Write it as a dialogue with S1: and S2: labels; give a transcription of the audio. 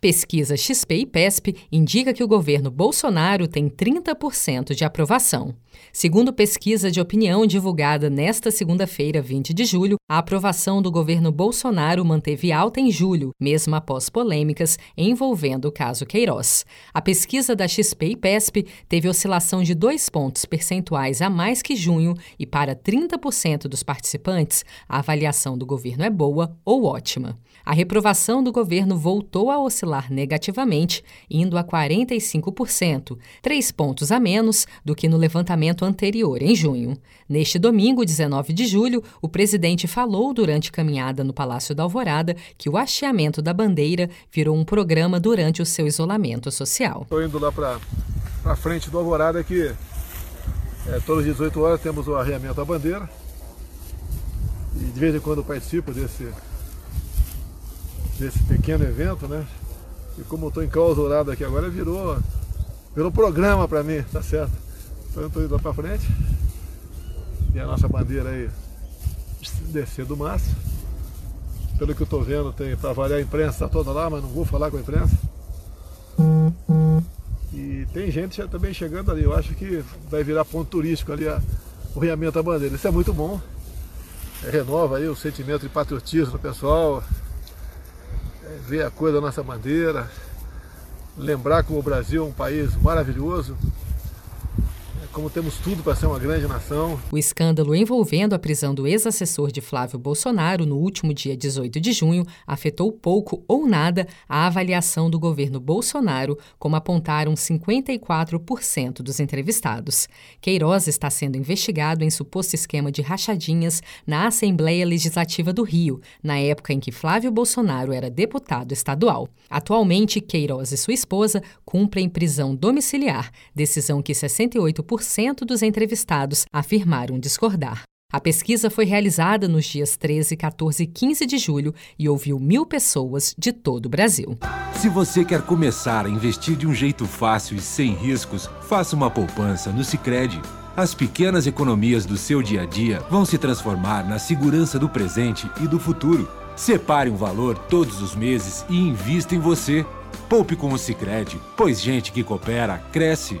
S1: Pesquisa XP e PESP indica que o governo Bolsonaro tem 30% de aprovação. Segundo pesquisa de opinião divulgada nesta segunda-feira, 20 de julho, a aprovação do governo Bolsonaro manteve alta em julho, mesmo após polêmicas envolvendo o caso Queiroz. A pesquisa da XP e PESP teve oscilação de dois pontos percentuais a mais que junho e para 30% dos participantes, a avaliação do governo é boa ou ótima. A reprovação do governo voltou a oscilar negativamente, indo a 45%, três pontos a menos do que no levantamento anterior, em junho. Neste domingo, 19 de julho, o presidente falou durante caminhada no Palácio da Alvorada que o hasteamento da bandeira virou um programa durante o seu isolamento social.
S2: Estou indo lá para a frente do Alvorada que é, todas as 18 horas temos o arreamento da bandeira. E de vez em quando participo desse desse pequeno evento, né? E como eu estou enclausurado aqui agora, virou, virou programa para mim, tá certo? Então eu estou indo lá para frente. E a nossa bandeira aí descer do mastro. Pelo que eu estou vendo, tem para variar a imprensa toda lá, mas não vou falar com a imprensa. E tem gente também chegando ali. Eu acho que vai virar ponto turístico ali a, o realmente da bandeira. Isso é muito bom. É, renova aí o sentimento de patriotismo do pessoal ver a cor da nossa bandeira, lembrar que o Brasil é um país maravilhoso, como temos tudo para ser uma grande nação.
S1: O escândalo envolvendo a prisão do ex-assessor de Flávio Bolsonaro no último dia 18 de junho afetou pouco ou nada a avaliação do governo Bolsonaro, como apontaram 54% dos entrevistados. Queiroz está sendo investigado em suposto esquema de rachadinhas na Assembleia Legislativa do Rio, na época em que Flávio Bolsonaro era deputado estadual. Atualmente, Queiroz e sua esposa cumprem prisão domiciliar, decisão que 68% 40% dos entrevistados afirmaram discordar. A pesquisa foi realizada nos dias 13, 14 e 15 de julho e ouviu mil pessoas de todo o Brasil.
S3: Se você quer começar a investir de um jeito fácil e sem riscos, faça uma poupança no Sicredi. As pequenas economias do seu dia a dia vão se transformar na segurança do presente e do futuro. Separe um valor todos os meses e invista em você. Poupe com o Sicredi, pois gente que coopera cresce